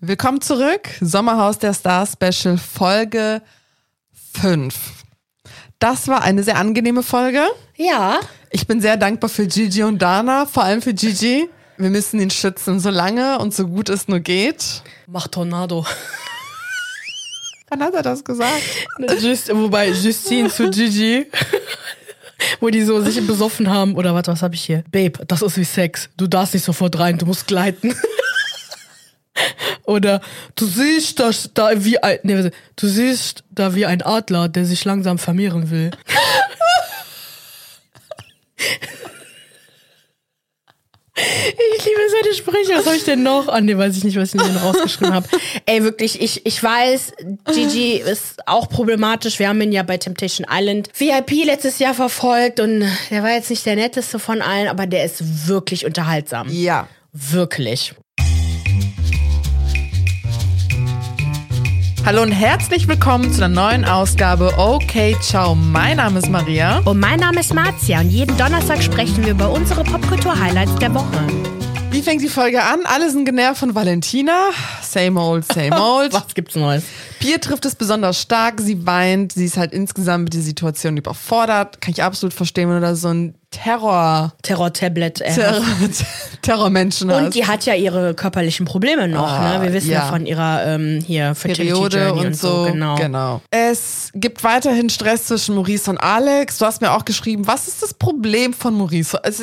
Willkommen zurück. Sommerhaus der Stars Special Folge 5. Das war eine sehr angenehme Folge. Ja. Ich bin sehr dankbar für Gigi und Dana, vor allem für Gigi. Wir müssen ihn schützen, so lange und so gut es nur geht. Mach Tornado. Wann hat er das gesagt? Just, wobei Justine zu Gigi. Wo die so sich besoffen haben. Oder was, was habe ich hier? Babe, das ist wie Sex. Du darfst nicht sofort rein, du musst gleiten. Oder du siehst das da wie ein, nee, du siehst da wie ein Adler, der sich langsam vermehren will. Ich liebe seine Sprüche. Was habe ich denn noch? Ah, nee, weiß ich nicht, was ich denn rausgeschrieben habe. Ey, wirklich, ich, ich weiß, Gigi ist auch problematisch. Wir haben ihn ja bei Temptation Island VIP letztes Jahr verfolgt und der war jetzt nicht der netteste von allen, aber der ist wirklich unterhaltsam. Ja. Wirklich. Hallo und herzlich willkommen zu einer neuen Ausgabe Okay Ciao. Mein Name ist Maria. Und mein Name ist Marzia und jeden Donnerstag sprechen wir über unsere Popkultur-Highlights der Woche. Wie fängt die Folge an? Alle sind genervt von Valentina. Same old, same old. Was gibt's Neues? Pia trifft es besonders stark. Sie weint. Sie ist halt insgesamt mit der Situation überfordert. Kann ich absolut verstehen, wenn du da so ein Terror... Terror-Tablet. Terror Terrormenschen hast. Und die hat ja ihre körperlichen Probleme noch. Ah, ne? Wir wissen ja, ja. von ihrer ähm, hier Fertility Periode Journey und, und so. Genau. genau. Es gibt weiterhin Stress zwischen Maurice und Alex. Du hast mir auch geschrieben, was ist das Problem von Maurice? Es,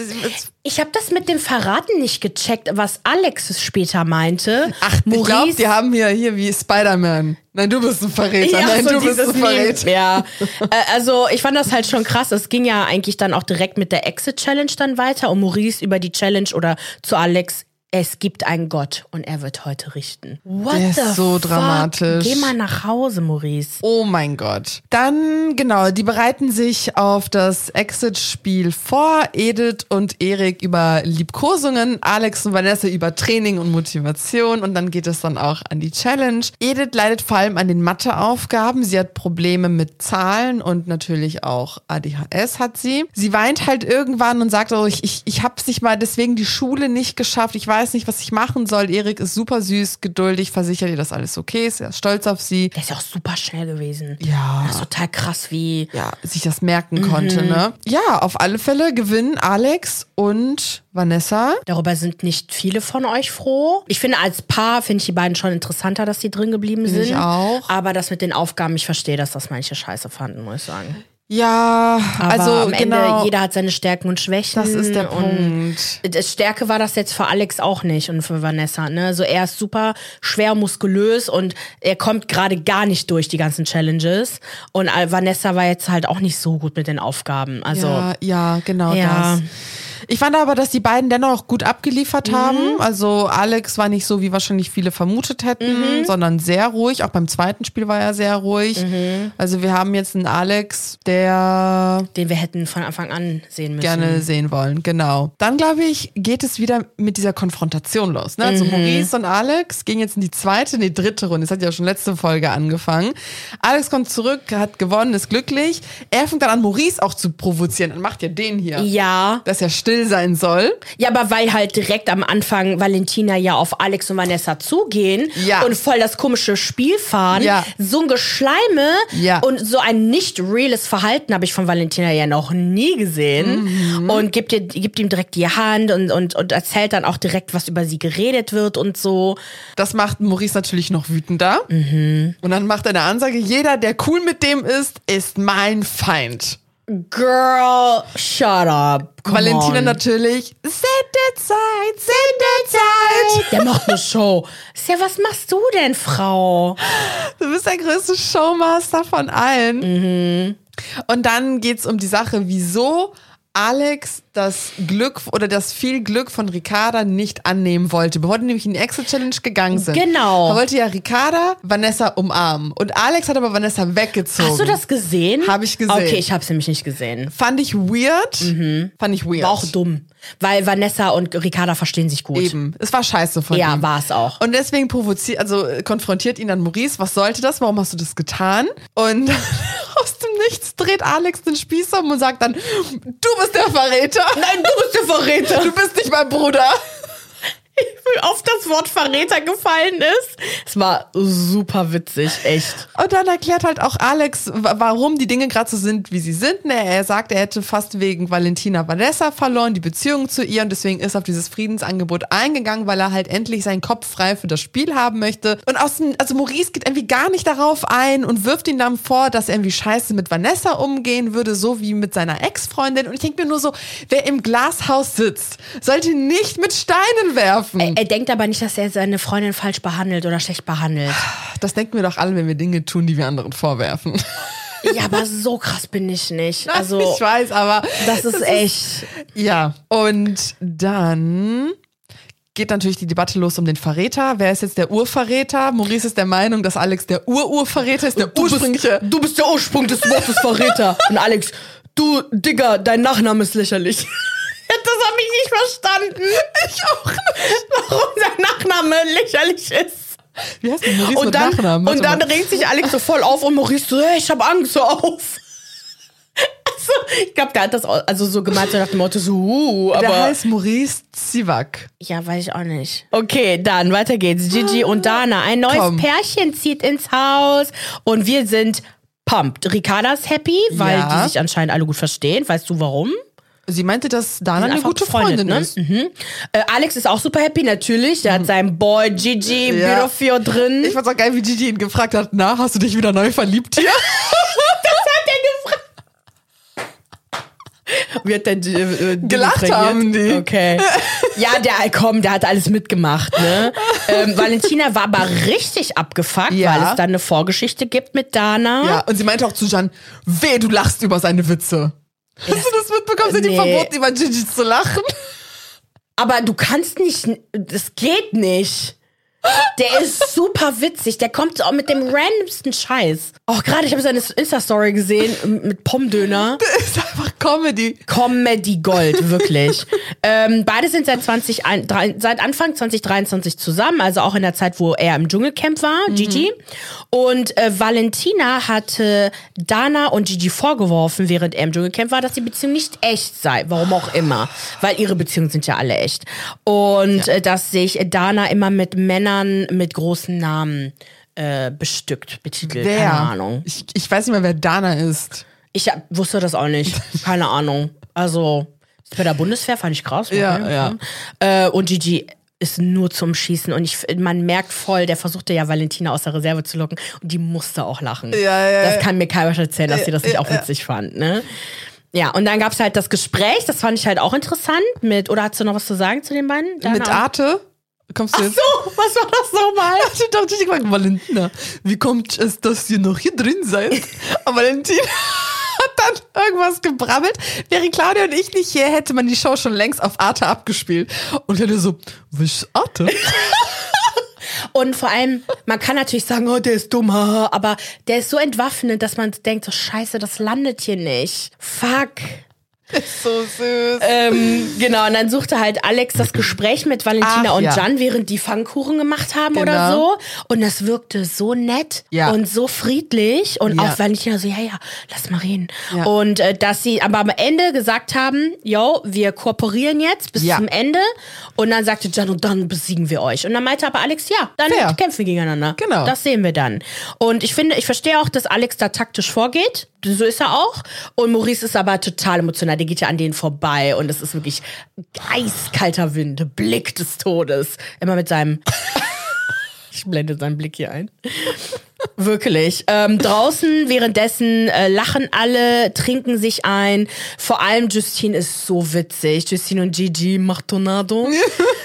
Ich habe das mit dem Verraten nicht gecheckt, was Alex später meinte. ach, ich glaube, die haben hier, hier wie Spider-Man. Nein, du bist ein Verräter. Nein, so du bist ein Verräter. Meme. Ja, Äh, also ich fand das halt schon krass. Es ging ja eigentlich dann auch direkt mit der Exit-Challenge dann weiter und Maurice über die Challenge oder zu Alex. Es gibt einen Gott und er wird heute richten. What Der ist the so fuck? dramatisch. Geh mal nach Hause, Maurice. Oh mein Gott. Dann, genau, die bereiten sich auf das Exit-Spiel vor. Edith und Erik über Liebkosungen, Alex und Vanessa über Training und Motivation und dann geht es dann auch an die Challenge. Edith leidet vor allem an den Matheaufgaben. Sie hat Probleme mit Zahlen und natürlich auch ADHS hat sie. Sie weint halt irgendwann und sagt, oh, ich, ich, ich hab's nicht mal deswegen die Schule nicht geschafft. Ich weiß nicht, was ich machen soll. Erik ist super süß, geduldig, versichert ihr, dass alles okay ist. Er ist stolz auf sie. Der ist ja auch super schnell gewesen. Ja. Das ist total krass, wie. ja, sich das merken konnte, ne? Ja, auf alle Fälle gewinnen Alex und Vanessa. Darüber sind nicht viele von euch froh. Ich finde, als Paar finde ich die beiden schon interessanter, dass die drin geblieben sind. ich auch. Aber das mit den Aufgaben, ich verstehe, dass das manche scheiße fanden, muss ich sagen. Ja, Aber also am Ende, genau, jeder hat seine Stärken und Schwächen. das ist der Punkt. Stärke war das jetzt für Alex auch nicht und für Vanessa. Ne? So er ist super schwer muskulös und er kommt gerade gar nicht durch die ganzen Challenges. Und äh, Vanessa war jetzt halt auch nicht so gut mit den Aufgaben. Also ja, ja, genau Ja. das. Ich fand aber, dass die beiden dennoch gut abgeliefert Mhm. haben. Also Alex war nicht so, wie wahrscheinlich viele vermutet hätten, Mhm. sondern sehr ruhig. Auch beim zweiten Spiel war er sehr ruhig. Mhm. Also wir haben jetzt einen Alex, der den wir hätten von Anfang an sehen müssen. gerne sehen wollen, genau. Dann glaube ich, geht es wieder mit dieser Konfrontation los. Ne? Mhm. Also Maurice und Alex gehen jetzt in die zweite, in die dritte Runde. Das hat ja schon letzte Folge angefangen. Alex kommt zurück, hat gewonnen, ist glücklich. Er fängt dann an, Maurice auch zu provozieren. Dann macht ja den hier, Ja, dass er still sein soll. Ja, aber weil halt direkt am Anfang Valentina ja auf Alex und Vanessa zugehen Ja. und voll das komische Spiel fahren, Ja. so ein Geschleime Ja. und so ein nicht reales Verhalten habe ich von Valentina ja noch nie gesehen Mhm. und gibt, ihr, gibt ihm direkt die Hand und, und, und erzählt dann auch direkt, was über sie geredet wird und so. Das macht Maurice natürlich noch wütender. Mhm. Und dann macht er eine Ansage, jeder, der cool mit dem ist, ist mein Feind. Girl, shut up. Come Valentina on. natürlich, Sendezeit, Sendezeit. Der macht eine Show. Ja, was machst du denn, Frau? Du bist der größte Showmaster von allen. Mhm. Und dann geht's um die Sache, wieso Alex das Glück oder das viel Glück von Ricarda nicht annehmen wollte, bevor die nämlich in die Exit-Challenge gegangen sind. Genau. Da wollte ja Ricarda Vanessa umarmen. Und Alex hat aber Vanessa weggezogen. Hast du das gesehen? Hab ich gesehen. Okay, ich hab's nämlich nicht gesehen. Fand ich weird. Fand ich weird. Mhm. War auch dumm. Weil Vanessa und Ricarda verstehen sich gut. Eben. Es war scheiße von Ja, ihm. war es auch. Und deswegen provoziert, also konfrontiert ihn dann Maurice, was sollte das? Warum hast du das getan? Und aus dem Nichts dreht Alex den Spieß um und sagt dann, du bist der Verräter. Nein, du bist der Verräter. Du bist nicht mein Bruder. Auf das Wort Verräter gefallen ist. Es war super witzig, echt. Und dann erklärt halt auch Alex, warum die Dinge gerade so sind, wie sie sind. Ne, er sagt, er hätte fast wegen Valentina Vanessa verloren, die Beziehung zu ihr und deswegen ist auf dieses Friedensangebot eingegangen, weil er halt endlich seinen Kopf frei für das Spiel haben möchte. Und außen, also Maurice geht irgendwie gar nicht darauf ein und wirft ihm dann vor, dass er irgendwie scheiße mit Vanessa umgehen würde, so wie mit seiner Ex-Freundin. Und ich denke mir nur so, wer im Glashaus sitzt, sollte nicht mit Steinen werfen. Er, er denkt aber nicht, dass er seine Freundin falsch behandelt oder schlecht behandelt. Das denken wir doch alle, wenn wir Dinge tun, die wir anderen vorwerfen. Ja, aber so krass bin ich nicht. Also, ich weiß, aber das ist echt. ja, und dann geht natürlich die Debatte los um den Verräter. Wer ist jetzt der Urverräter? Maurice ist der Meinung, dass Alex der Ur-Urverräter ist, der Du bist, ursprüngliche. du bist der Ursprung des Wortes Verräter. Und Alex, du, Digga, dein Nachname ist lächerlich. Das habe ich nicht verstanden. Ich auch nicht. Warum sein Nachname lächerlich ist. Wie heißt denn Maurice Und dann, Nachnamen? und dann regt sich Alex so voll auf und Maurice so, hey, ich hab Angst, so auf. Also, ich glaube, der hat das also so gemeint, so nach dem Motto so, uh, aber... der heißt Maurice Zivak. Ja, weiß ich auch nicht. Okay, dann weiter geht's. Gigi und Dana. Ein neues Komm. Pärchen zieht ins Haus und wir sind pumped. Ricarda ist happy, weil Ja. die sich anscheinend alle gut verstehen. Weißt du warum? Sie meinte, dass Dana eine gute befreundet, Freundin ne? ist. Mhm. Äh, Alex ist auch super happy, natürlich. Der hat seinen Boy Gigi Ja. Birofio drin. Ich fand's auch geil, wie Gigi ihn gefragt hat, na, hast du dich wieder neu verliebt hier? Wie hat der äh, Gelacht reagiert? haben die. Okay. Ja, der, komm, der hat alles mitgemacht, ne? ähm, Valentina war aber richtig abgefuckt, Ja. weil es dann eine Vorgeschichte gibt mit Dana. ja, und sie meinte auch zu Jan, weh, du lachst über seine Witze. Hast du das mitbekommen? Sind die Nee. verboten, über Gigi zu lachen? Aber du kannst nicht, das geht nicht. Der ist super witzig. Der kommt auch mit dem randomsten Scheiß. Oh, gerade ich habe seine Insta-Story gesehen mit Pommdöner. Das ist einfach Comedy. Comedy Gold, wirklich. ähm, beide sind seit, 20, ein- drei- seit Anfang 2023 zusammen, also auch in der Zeit, wo er im Dschungelcamp war, Gigi. Und äh, Valentina hatte Dana und Gigi vorgeworfen, während er im Dschungelcamp war, dass die Beziehung nicht echt sei. Warum auch immer. Weil ihre Beziehungen sind ja alle echt. Und äh, dass sich Dana immer mit Männern mit großen Namen äh, bestückt, betitelt. Wer? Keine Ahnung. Ich, ich weiß nicht mehr, wer Dana ist. Ich hab, wusste das auch nicht. Keine Ahnung. Also, bei der Bundeswehr fand ich krass. Ja, ja. Äh, und Gigi ist nur zum Schießen und ich, man merkt voll, der versuchte ja Valentina aus der Reserve zu locken und die musste auch lachen. Ja, ja, das kann mir keiner erzählen, dass sie das nicht auch witzig fand, ne? Ja, und dann gab's halt das Gespräch, das fand ich halt auch interessant mit, oder hast du noch was zu sagen zu den beiden? Dana Mit Arte? Kommst du Ach jetzt? so, was war das nochmal? Ich doch Gigi gefragt, Valentina, wie kommt es, dass ihr noch hier drin seid? Aber Valentina hat dann irgendwas gebrabbelt. Wäre Claudia und ich nicht hier, hätte man die Show schon längst auf Arte abgespielt. Und hätte so, was Arte? Und vor allem, man kann natürlich sagen, oh, der ist dumm, aber der ist so entwaffnend, dass man denkt, so scheiße, das landet hier nicht. Fuck. Ist so süß. Ähm, genau, und dann suchte halt Alex das Gespräch mit Valentina Ach, und ja. Jan, während die Pfannkuchen gemacht haben oder Genau. so. Und das wirkte so nett Ja. und so friedlich. Und Ja. auch Valentina so, ja, ja, lass mal reden. Und äh, dass sie aber am Ende gesagt haben, yo, wir kooperieren jetzt bis zum Ende. Und dann sagte Jan, und dann besiegen wir euch. Und dann meinte aber Alex, ja, dann Fair. kämpfen wir gegeneinander. Genau. Das sehen wir dann. Und ich finde, ich verstehe auch, dass Alex da taktisch vorgeht. So ist er auch. Und Maurice ist aber total emotional. Der geht ja an denen vorbei. Und es ist wirklich eiskalter Wind, Blick des Todes. Immer mit seinem. ich blende seinen Blick hier ein. Wirklich. Ähm, draußen währenddessen äh, lachen alle, trinken sich ein. Vor allem Justine ist so witzig. Justine und Gigi macht Tornado.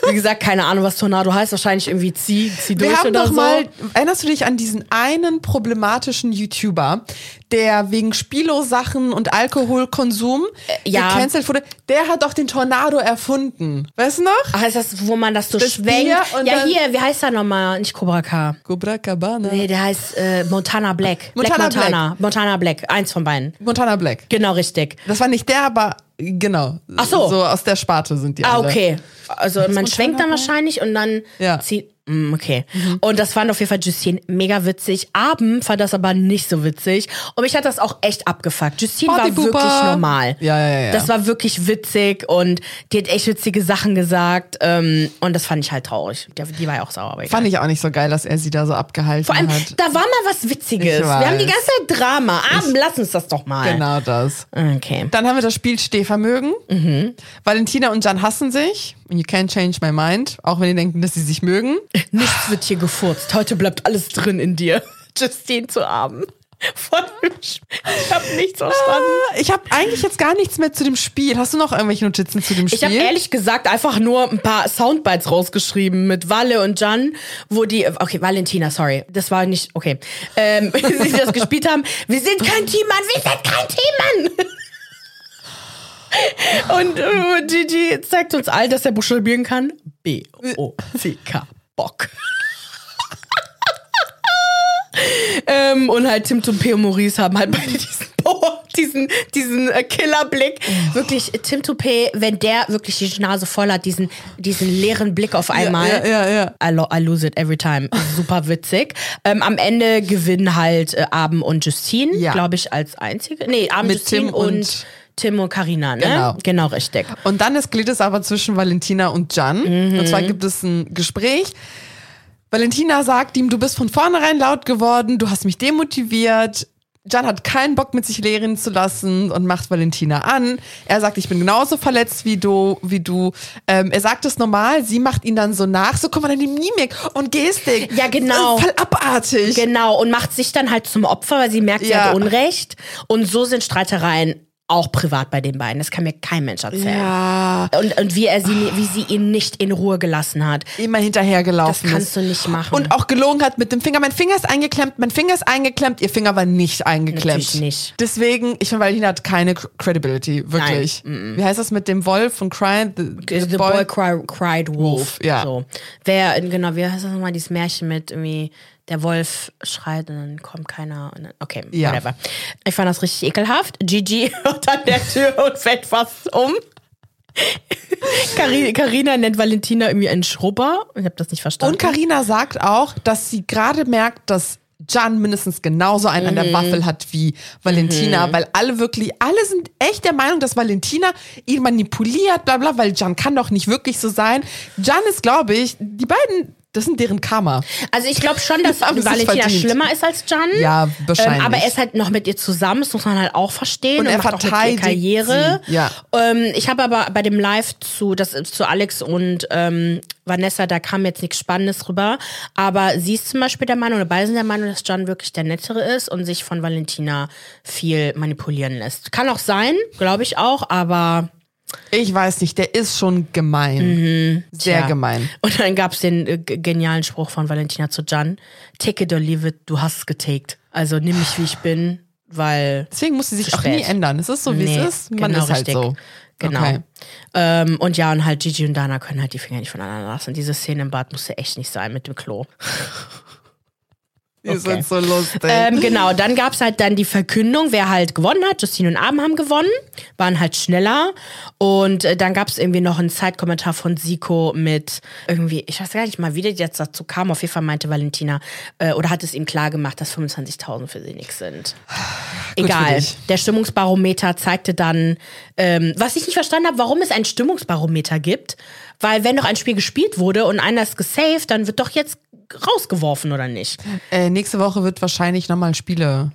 Wie gesagt, keine Ahnung, was Tornado heißt. Wahrscheinlich irgendwie zieh, zieh durch Wir haben oder doch so. mal, erinnerst du dich an diesen einen problematischen YouTuber, der wegen Spilo-Sachen und Alkoholkonsum Äh, ja. gecancelt wurde? Der hat doch den Tornado erfunden. Weißt du noch? Ach, ist das, wo man das so Das schwenkt? Ja, hier, wie heißt er nochmal? Nicht Cobra K. Copacabana. Nee, der heißt äh, Montana Black. Montana Black Montana. Montana Black. Eins von beiden. Montana Black. Genau, richtig. Das war nicht der, aber genau. Ach so. So aus der Sparte sind die Ah, alle. okay. Also man Montana schwenkt dann Black? wahrscheinlich und dann Ja. zieht. Mm, Okay. Mhm. Und das fand auf jeden Fall Justine mega witzig. Abend fand das aber nicht so witzig. Und mich hat das auch echt abgefuckt. Justine war wirklich normal. Ja, ja, ja. Das war wirklich witzig und die hat echt witzige Sachen gesagt. Ähm, und das fand ich halt traurig. Die, die war ja auch sauer. Fand ich auch nicht so geil, dass er sie da so abgehalten Vor allem, hat. da war mal was Witziges. Ich Wir haben die ganze Zeit Drama. Abend, lass uns das doch mal. Genau das. Okay. Dann haben wir das Spiel Stehvermögen. Mhm. Valentina und Jan hassen sich. You can't change my mind. Auch wenn die denken, dass sie sich mögen. Nichts wird hier gefurzt. Heute bleibt alles drin in dir. Justine zu Abend. Von ich habe nichts verstanden. Ich habe eigentlich jetzt gar nichts mehr zu dem Spiel. Hast du noch irgendwelche Notizen zu dem Spiel? Ich habe ehrlich gesagt einfach nur ein paar Soundbites rausgeschrieben mit Walle und Jan, wo die, okay, Valentina, sorry, das war nicht, okay, ähm, wie sie das gespielt haben. Wir sind kein Team, Mann, wir sind kein Team, Mann. Und äh, Gigi zeigt uns all, dass er buchstabieren kann. B-O-C-K. Bock. ähm, und halt Tim Toupé und Maurice haben halt beide diesen Power, diesen, diesen äh, Killerblick. Wirklich, Tim Toupé, wenn der wirklich die Nase voll hat, diesen, diesen leeren Blick auf einmal. ja, ja, ja. I, lo I lose it every time. Super witzig. Ähm, am Ende gewinnen halt äh, Abend und Justine, Ja. glaube ich, als einzige. Nee, Abend, Mit Justine Tim und- und, Tim und Carina, ne? Genau. Genau, richtig. Und dann eskaliert es aber zwischen Valentina und Jan. Mhm. Und zwar gibt es ein Gespräch. Valentina sagt ihm, du bist von vornherein laut geworden, du hast mich demotiviert. Jan hat keinen Bock, mit sich lehren zu lassen und macht Valentina an. Er sagt, ich bin genauso verletzt wie du. Wie du. Ähm, er sagt es normal, sie macht ihn dann so nach. So, guck mal, deine Mimik und Gestik. Ja, genau. Voll abartig. Genau, und macht sich dann halt zum Opfer, weil sie merkt, sie Ja. hat Unrecht. Und so sind Streitereien auch privat bei den beiden. Das kann mir kein Mensch erzählen. ja, Und, und wie, er sie, wie sie ihn nicht in Ruhe gelassen hat. immer hinterhergelaufen Das kannst ist. du nicht machen. Und auch gelogen hat mit dem Finger. Mein Finger ist eingeklemmt, mein Finger ist eingeklemmt, ihr Finger war nicht eingeklemmt. Natürlich nicht. Deswegen, ich finde, Valentina hat keine Credibility, wirklich. Wie heißt das mit dem Wolf und Cry? The, The, boy, cry, cried wolf. Wolf, ja. So. Wer, genau, wie heißt das nochmal, dieses Märchen mit irgendwie, der Wolf schreit und dann kommt keiner. Dann, okay, Ja. whatever. Ich fand das richtig ekelhaft. Gigi hört an der Tür und fällt fast um. Carina nennt Valentina irgendwie einen Schrubber. Ich habe das nicht verstanden. Und Karina sagt auch, dass sie gerade merkt, dass Jan mindestens genauso einen Mhm. an der Waffel hat wie Valentina, weil alle wirklich, alle sind echt der Meinung, dass Valentina ihn manipuliert, bla bla, weil Jan kann doch nicht wirklich so sein. Jan ist, glaube ich, die beiden, das sind deren Karma. Also ich glaube schon, dass Valentina schlimmer ist als Jan. Ja, wahrscheinlich. Ähm, aber er ist halt noch mit ihr zusammen, das muss man halt auch verstehen. Und er macht auch mit ihr verteidigt Karriere. sie, ja. Ähm, ich habe aber bei dem Live zu, das zu Alex und ähm, Vanessa, da kam jetzt nichts Spannendes rüber. Aber sie ist zum Beispiel der Meinung, oder beide sind der Meinung, dass Jan wirklich der Nettere ist und sich von Valentina viel manipulieren lässt. Kann auch sein, glaube ich auch, aber Ich weiß nicht, der ist schon gemein. Sehr Mhm. Tja. gemein. Und dann gab's den äh, genialen Spruch von Valentina zu Jan: Take it or leave it, du hast es getaked. Also nimm mich wie ich bin, weil. Deswegen muss sie sich auch nie ändern. Es ist so, wie Nee, es ist. Man genau ist halt richtig. so. Genau. Okay. Ähm, und ja, und halt Gigi und Dana können halt die Finger nicht voneinander lassen. Diese Szene im Bad musste echt nicht sein mit dem Klo. Die Okay. sind so lustig. Ähm, genau, dann gab's halt dann die Verkündung, wer halt gewonnen hat. Justine und Abend haben gewonnen, waren halt schneller. Und äh, dann gab's irgendwie noch einen Zeitkommentar von Siko mit irgendwie, ich weiß gar nicht mal, wie der jetzt dazu kam. Auf jeden Fall meinte Valentina, äh, oder hat es ihm klar gemacht, dass 25.000 für sie nichts sind. Egal. Der Stimmungsbarometer zeigte dann, ähm, was ich nicht verstanden habe, warum es ein Stimmungsbarometer gibt. Weil wenn doch ein Spiel gespielt wurde und einer ist gesaved, dann wird doch jetzt rausgeworfen, oder nicht? Äh, nächste Woche wird wahrscheinlich nochmal Spiele.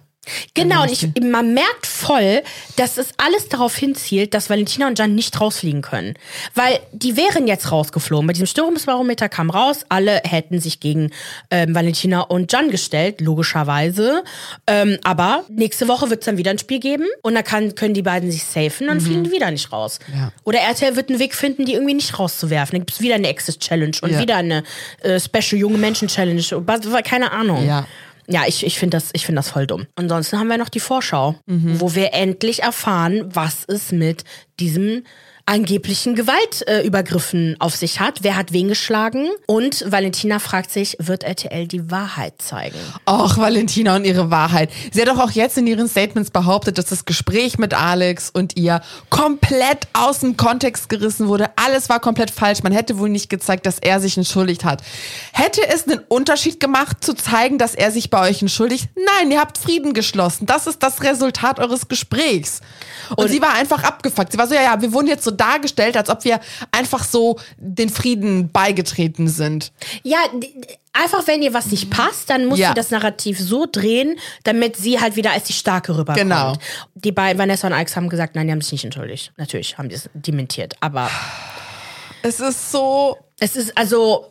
Genau, und ich, man merkt voll, dass es alles darauf hinzielt, dass Valentina und Jan nicht rausfliegen können. Weil die wären jetzt rausgeflogen. Bei diesem Stimmungsbarometer kam raus, alle hätten sich gegen ähm, Valentina und Jan gestellt, logischerweise. Ähm, aber nächste Woche wird es dann wieder ein Spiel geben und dann kann, können die beiden sich safen und fliegen die wieder nicht raus. Ja. Oder RTL wird einen Weg finden, die irgendwie nicht rauszuwerfen. Dann gibt es wieder eine Exit-Challenge und Ja. wieder eine äh, Special Junge Menschen-Challenge. Was- Keine Ahnung. Ja. Ja, ich, ich finde das, ich find das voll dumm. Ansonsten haben wir noch die Vorschau, wo wir endlich erfahren, was es mit diesem angeblichen Gewaltübergriffen auf sich hat. Wer hat wen geschlagen? Und Valentina fragt sich, wird RTL die Wahrheit zeigen? Och, Valentina und ihre Wahrheit. Sie hat doch auch jetzt in ihren Statements behauptet, dass das Gespräch mit Alex und ihr komplett aus dem Kontext gerissen wurde. Alles war komplett falsch. Man hätte wohl nicht gezeigt, dass er sich entschuldigt hat. Hätte es einen Unterschied gemacht, zu zeigen, dass er sich bei euch entschuldigt? Nein, ihr habt Frieden geschlossen. Das ist das Resultat eures Gesprächs. Und, und sie war einfach abgefuckt. Sie war so, ja, ja, wir wurden jetzt so dargestellt, als ob wir einfach so den Frieden beigetreten sind. Ja, einfach wenn ihr was nicht passt, dann muss ja. sie das Narrativ so drehen, damit sie halt wieder als die Starke rüberkommt. Genau. Die beiden, Vanessa und Alex, haben gesagt, nein, die haben sich nicht entschuldigt. Natürlich haben die es dementiert, aber... Es ist so... Es ist also...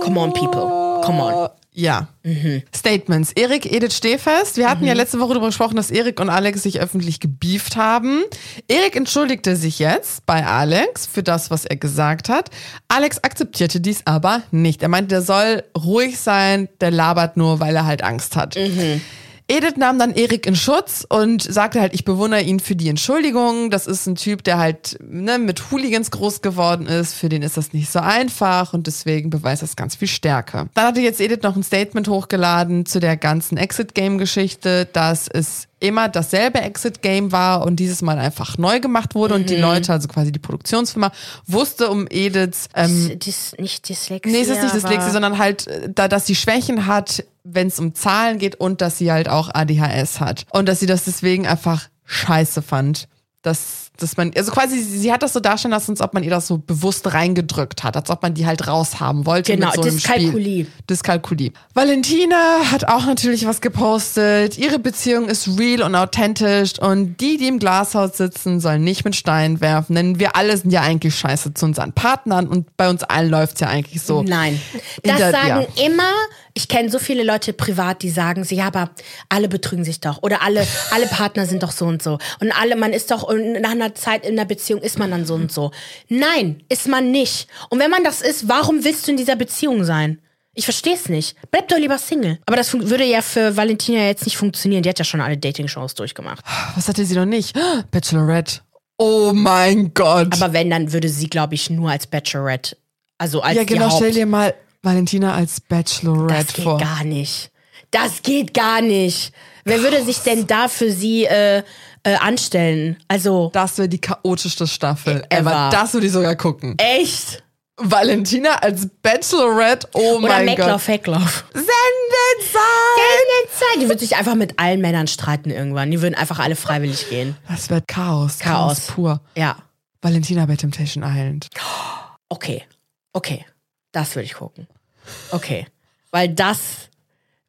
Come on, people. Come on. Ja. Mhm. Statements. Erik Edith Stehfest. Wir hatten mhm. ja letzte Woche darüber gesprochen, dass Erik und Alex sich öffentlich gebieft haben. Erik entschuldigte sich jetzt bei Alex für das, was er gesagt hat. Alex akzeptierte dies aber nicht. Er meinte, der soll ruhig sein, der labert nur, weil er halt Angst hat. Mhm. Edith nahm dann Erik in Schutz und sagte halt, ich bewundere ihn für die Entschuldigung. Das ist ein Typ, der halt ne, mit Hooligans groß geworden ist. Für den ist das nicht so einfach und deswegen beweist das ganz viel Stärke. Dann hatte jetzt Edith noch ein Statement hochgeladen zu der ganzen Exit-Game-Geschichte, dass es immer dasselbe Exit-Game war und dieses Mal einfach neu gemacht wurde mhm. und die mhm. Leute, also quasi die Produktionsfirma, wusste um Ediths... Ähm, Dis, nicht Dyslexie. Nee, es ist nicht Dyslexie, sondern halt, äh, da, dass sie Schwächen hat, wenn es um Zahlen geht und dass sie halt auch ADHS hat. Und dass sie das deswegen einfach scheiße fand. Dass dass man, also quasi, sie hat das so darstellen lassen, als ob man ihr das so bewusst reingedrückt hat, als ob man die halt raushaben wollte. Genau, mit so Dyskalkulie. Dyskalkulie. Valentina hat auch natürlich was gepostet. Ihre Beziehung ist real und authentisch und die, die im Glashaus sitzen, sollen nicht mit Steinen werfen, denn wir alle sind ja eigentlich scheiße zu unseren Partnern und bei uns allen läuft's ja eigentlich so. Nein. Das der, sagen ja. immer ich kenne so viele Leute privat, die sagen sie, ja, aber alle betrügen sich doch oder alle, alle Partner sind doch so und so und alle, man ist doch nach einer Zeit in der Beziehung ist man dann so und so. Nein, ist man nicht. Und wenn man das ist, warum willst du in dieser Beziehung sein? Ich verstehe es nicht. Bleib doch lieber Single. Aber das würde ja für Valentina jetzt nicht funktionieren. Die hat ja schon alle Dating-Shows durchgemacht. Was hatte sie noch nicht? Bachelorette. Oh mein Gott. Aber wenn, dann würde sie, glaube ich, nur als Bachelorette. Also als Ja, genau. Stell dir mal Valentina als Bachelorette das geht vor. gar nicht. Das geht gar nicht. Wer würde sich denn da für sie äh, äh, anstellen? Also. Das wäre die chaotischste Staffel ever. ever. Das würde ich sogar gucken. Echt? Valentina als Bachelorette, oh Oder mein Meckloff, Gott. Heckloff. Sendezeit! Sendezeit! Die würde sich einfach mit allen Männern streiten irgendwann. Die würden einfach alle freiwillig gehen. Das wird Chaos. Chaos. Chaos pur. Ja. Valentina bei Temptation Island. Okay. Okay. Das würde ich gucken. Okay. Weil das,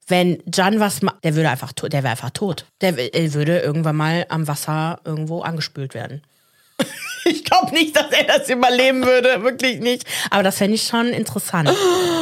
wenn Jan was macht, der würde einfach, der wäre einfach tot. Der, der würde irgendwann mal am Wasser irgendwo angespült werden. Ich glaube nicht, dass er das überleben würde, wirklich nicht. Aber das fände ich schon interessant.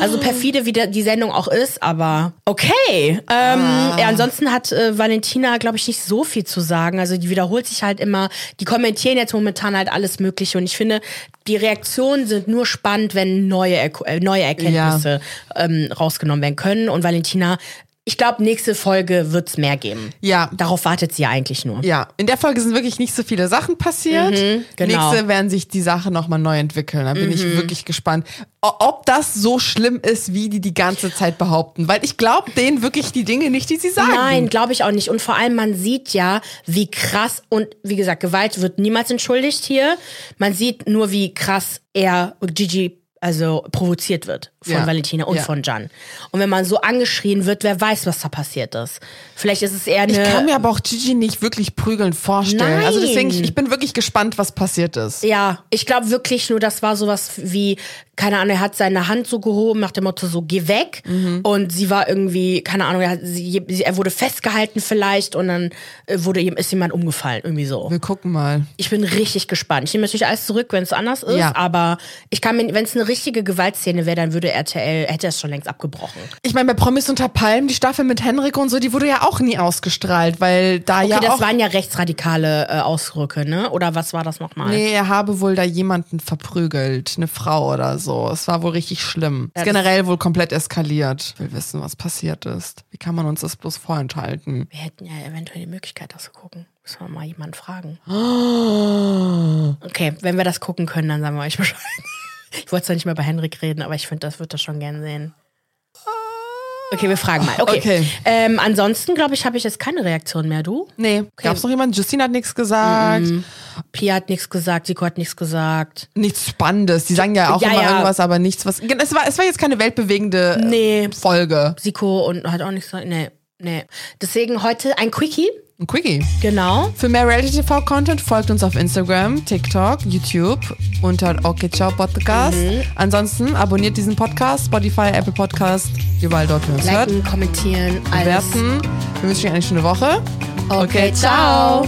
Also perfide, wie die Sendung auch ist, aber okay. Ähm, ah. ja, ansonsten hat äh, Valentina, glaube ich, nicht so viel zu sagen. Also die wiederholt sich halt immer. Die kommentieren jetzt momentan halt alles Mögliche und ich finde, die Reaktionen sind nur spannend, wenn neue, äh, neue Erkenntnisse ja. ähm, rausgenommen werden können. Und Valentina ich glaube, nächste Folge wird es mehr geben. Ja. Darauf wartet sie ja eigentlich nur. Ja, in der Folge sind wirklich nicht so viele Sachen passiert. Mhm, genau. Nächste werden sich die Sachen nochmal neu entwickeln. Da bin mhm. ich wirklich gespannt, ob das so schlimm ist, wie die die ganze Zeit behaupten. Weil ich glaube denen wirklich die Dinge nicht, die sie sagen. Nein, glaube ich auch nicht. Und vor allem, man sieht ja, wie krass und wie gesagt, Gewalt wird niemals entschuldigt hier. Man sieht nur, wie krass er Gigi also provoziert wird von ja. Valentina und ja. von Jan. Und wenn man so angeschrien wird, wer weiß, was da passiert ist. Vielleicht ist es eher eine. Ich kann mir aber auch Gigi nicht wirklich prügeln vorstellen. Nein. Also deswegen, ich, ich bin wirklich gespannt, was passiert ist. Ja, ich glaube wirklich nur, das war sowas wie, keine Ahnung, er hat seine Hand so gehoben nach dem Motto so, geh weg. Mhm. Und sie war irgendwie, keine Ahnung, er, sie, er wurde festgehalten vielleicht und dann äh, wurde ihm, ist jemand umgefallen, irgendwie so. Wir gucken mal. Ich bin richtig gespannt. Ich nehme natürlich alles zurück, wenn es anders ist, ja. aber ich kann mir, wenn es eine richtige Gewaltszene wäre, dann würde RTL, hätte es schon längst abgebrochen. Ich meine, bei Promis unter Palmen, die Staffel mit Henrik und so, die wurde ja auch nie ausgestrahlt, weil da Okay, ja das auch... waren ja rechtsradikale äh, Ausdrücke, ne? Oder was war das nochmal? Nee, er habe wohl da jemanden verprügelt, eine Frau oder so. Es war wohl richtig schlimm. Ja, ist generell wohl komplett eskaliert. Ich will wissen, was passiert ist. Wie kann man uns das bloß vorenthalten? Wir hätten ja eventuell die Möglichkeit, das zu gucken. Müssen wir mal jemanden fragen. Okay, wenn wir das gucken können, dann sagen wir euch Bescheid. Ich wollte zwar nicht mehr bei Henrik reden, aber ich finde, das wird das schon gern sehen. Okay, wir fragen mal. Okay. Okay. Ähm, ansonsten, glaube ich, habe ich jetzt keine Reaktion mehr. Du? Nee, gab's noch jemanden? Justine hat nichts gesagt. Pia hat nichts gesagt, Siko hat nichts gesagt. Nichts Spannendes. Die sagen ja auch Ja, immer ja. irgendwas, aber nichts, was. Es war, es war jetzt keine weltbewegende äh, Nee. Folge. Siko und hat auch nichts gesagt. Nee, nee. Deswegen heute ein Quickie. Ein Quickie. Genau. Für mehr Reality TV Content folgt uns auf Instagram, TikTok, YouTube unter Okay Ciao Podcast. Mhm. Ansonsten abonniert diesen Podcast, Spotify, Apple Podcast, überall dort, wo ihr uns hört. Liken, kommentieren, alles. Bewerten. Wir wünschen euch eine schöne Woche. Okay, ciao.